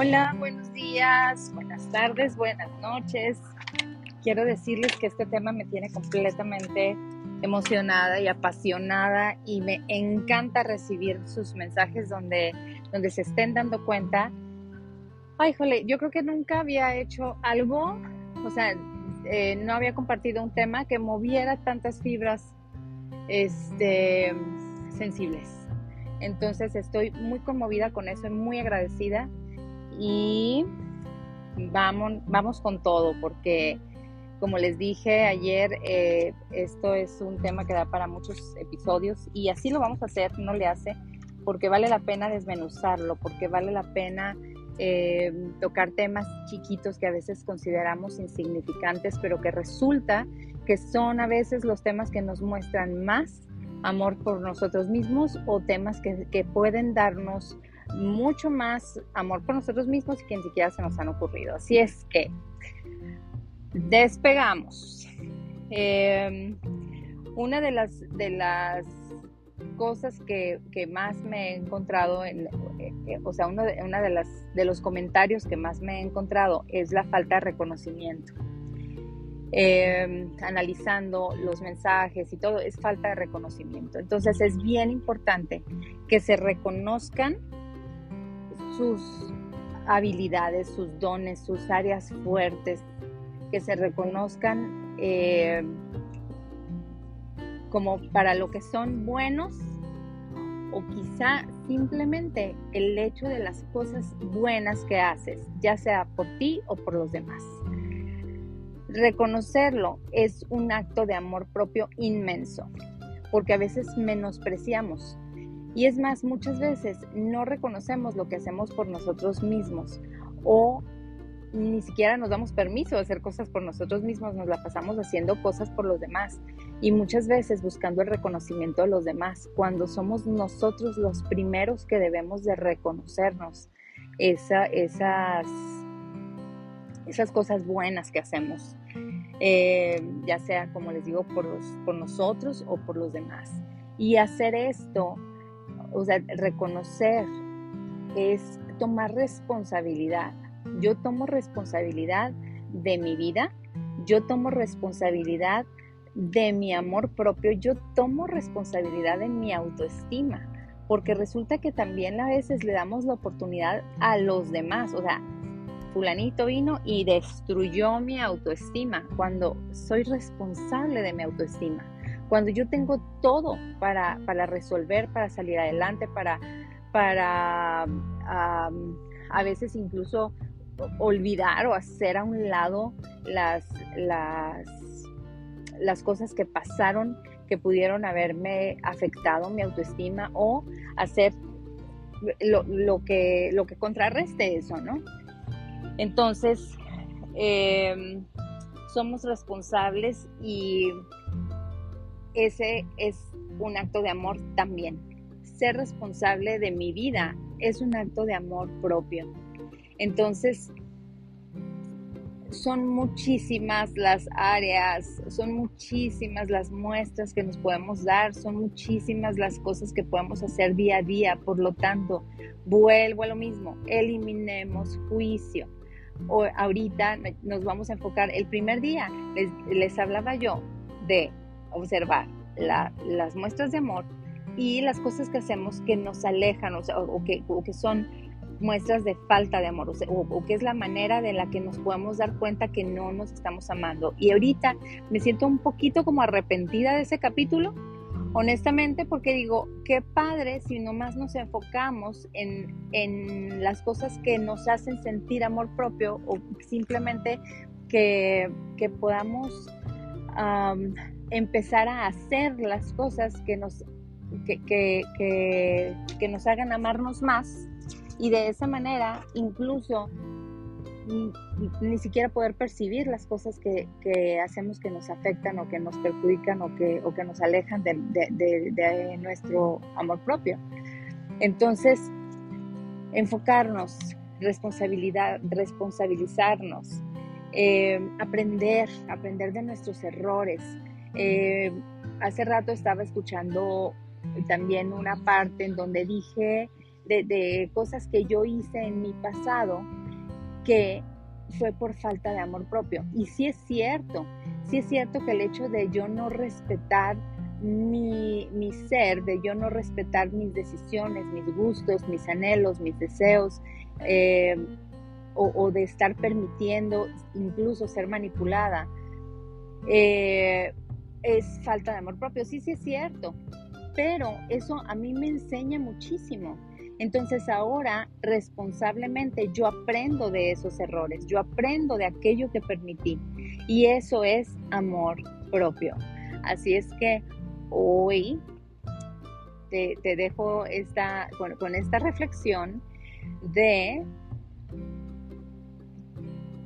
Hola, buenos días, buenas tardes, buenas noches. Quiero decirles que este tema me tiene completamente emocionada y apasionada y me encanta recibir sus mensajes donde, donde se estén dando cuenta. Ay, jole, yo creo que nunca había hecho algo, o sea, eh, no había compartido un tema que moviera tantas fibras este, sensibles. Entonces estoy muy conmovida con eso, muy agradecida y vamos, vamos con todo porque como les dije ayer, eh, esto es un tema que da para muchos episodios y así lo vamos a hacer, no le hace, porque vale la pena desmenuzarlo, porque vale la pena eh, tocar temas chiquitos que a veces consideramos insignificantes, pero que resulta que son a veces los temas que nos muestran más amor por nosotros mismos o temas que, pueden darnos mucho más amor por nosotros mismos que ni siquiera se nos han ocurrido. Así es que despegamos. Em, una de las, de las cosas que, más me he encontrado, en, eh, o sea, uno de, una de, las, de los comentarios que más me he encontrado es la falta de reconocimiento. Em, analizando los mensajes y todo, es falta de reconocimiento. Entonces es bien importante que se reconozcan sus habilidades, sus dones, sus áreas fuertes, que se reconozcan eh, como para lo que son buenos o quizá simplemente el hecho de las cosas buenas que haces, ya sea por ti o por los demás. Reconocerlo es un acto de amor propio inmenso, porque a veces menospreciamos. Y es más, muchas veces no reconocemos lo que hacemos por nosotros mismos o ni siquiera nos damos permiso de hacer cosas por nosotros mismos, nos la pasamos haciendo cosas por los demás y muchas veces buscando el reconocimiento de los demás, cuando somos nosotros los primeros que debemos de reconocernos esa, esas esas cosas buenas que hacemos, eh, ya sea, como les digo, por, por nosotros o por los demás. Y hacer esto, o sea, reconocer es tomar responsabilidad. Yo tomo responsabilidad de mi vida, yo tomo responsabilidad de mi amor propio, yo tomo responsabilidad de mi autoestima, porque resulta que también a veces le damos la oportunidad a los demás, o sea, fulanito vino y destruyó mi autoestima, cuando soy responsable de mi autoestima, cuando yo tengo todo para, resolver, para salir adelante, para, para a veces incluso olvidar o hacer a un lado las, las, las cosas que pasaron que pudieron haberme afectado mi autoestima o hacer lo, lo, que, lo que contrarreste eso, ¿no? Entonces, em, somos responsables y ese es un acto de amor también. Ser responsable de mi vida es un acto de amor propio. Entonces, son muchísimas las áreas, son muchísimas las muestras que nos podemos dar, son muchísimas las cosas que podemos hacer día a día. Por lo tanto, vuelvo a lo mismo, eliminemos juicio o ahorita nos vamos a enfocar, el primer día les, hablaba yo de observar las muestras de amor y las cosas que hacemos que nos alejan o, que, son muestras de falta de amor o, que es la manera de la que nos podemos dar cuenta que no nos estamos amando. Y ahorita me siento un poquito como arrepentida de ese capítulo honestamente porque digo, qué padre si nomás nos enfocamos en, en, las cosas que nos hacen sentir amor propio o simplemente que, que podamos empezar a hacer las cosas que nos, que, que, que nos hagan amarnos más y de esa manera incluso ni, siquiera poder percibir las cosas que, hacemos que nos afectan o que nos perjudican o que, o que nos alejan de, nuestro amor propio. Entonces, enfocarnos, responsabilidad, responsabilizarnos, eh, aprender, aprender de nuestros errores. Eh, hace rato estaba escuchando también una parte en donde dije de, cosas que yo hice en mi pasado que fue por falta de amor propio. Y sí es cierto, sí es cierto que el hecho de yo no respetar mi, ser, de yo no respetar mis decisiones, mis gustos, mis anhelos, mis deseos, eh, o, de estar permitiendo incluso ser manipulada, eh, es falta de amor propio. Sí, sí es cierto, pero eso a mí me enseña muchísimo. Entonces ahora responsablemente yo aprendo de esos errores, yo aprendo de aquello que permití y eso es amor propio. Así es que hoy te, dejo esta, con esta reflexión de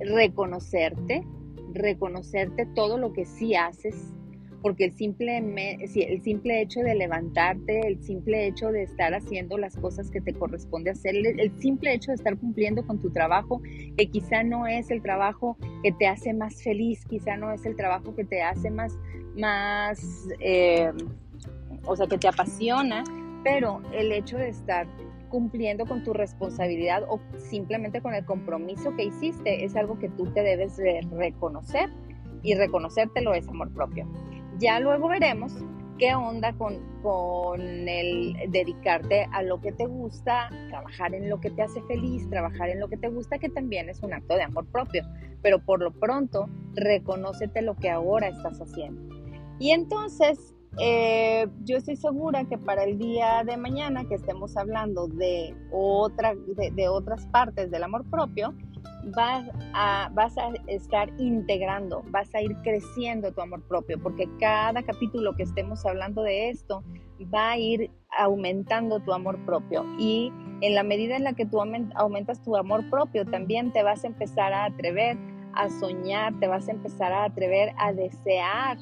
reconocerte, reconocerte todo lo que sí haces, porque el simple, el simple hecho de levantarte, el simple hecho de estar haciendo las cosas que te corresponde hacer, el, simple hecho de estar cumpliendo con tu trabajo, que quizá no es el trabajo que te hace más feliz, quizá no es el trabajo que te hace más, más eh, o sea, que te apasiona, pero el hecho de estar cumpliendo con tu responsabilidad o simplemente con el compromiso que hiciste es algo que tú te debes de reconocer y reconocértelo es amor propio. Ya luego veremos qué onda con, con el dedicarte a lo que te gusta, trabajar en lo que te hace feliz, trabajar en lo que te gusta, que también es un acto de amor propio. Pero por lo pronto, reconócete lo que ahora estás haciendo. Y entonces, eh, yo estoy segura que para el día de mañana que estemos hablando de, otra, de otras partes del amor propio, vas a, vas a estar integrando, vas a ir creciendo tu amor propio, porque cada capítulo que estemos hablando de esto va a ir aumentando tu amor propio. Y en la medida en la que tú aumentas tu amor propio, también te vas a empezar a atrever a soñar, te vas a empezar a atrever a desear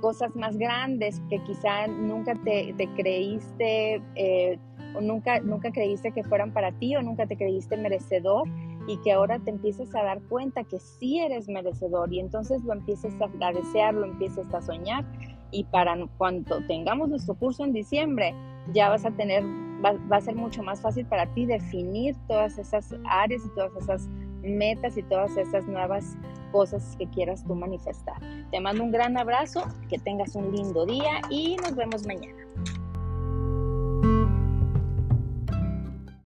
cosas más grandes que quizá nunca te, creíste eh, o nunca, nunca creíste que fueran para ti o nunca te creíste merecedor y que ahora te empieces a dar cuenta que sí eres merecedor y entonces lo empieces a, desear, lo empieces a soñar y para cuando tengamos nuestro curso en diciembre ya vas a tener, va, va a ser mucho más fácil para ti definir todas esas áreas y todas esas metas y todas esas nuevas cosas que quieras tú manifestar. Te mando un gran abrazo, que tengas un lindo día y nos vemos mañana.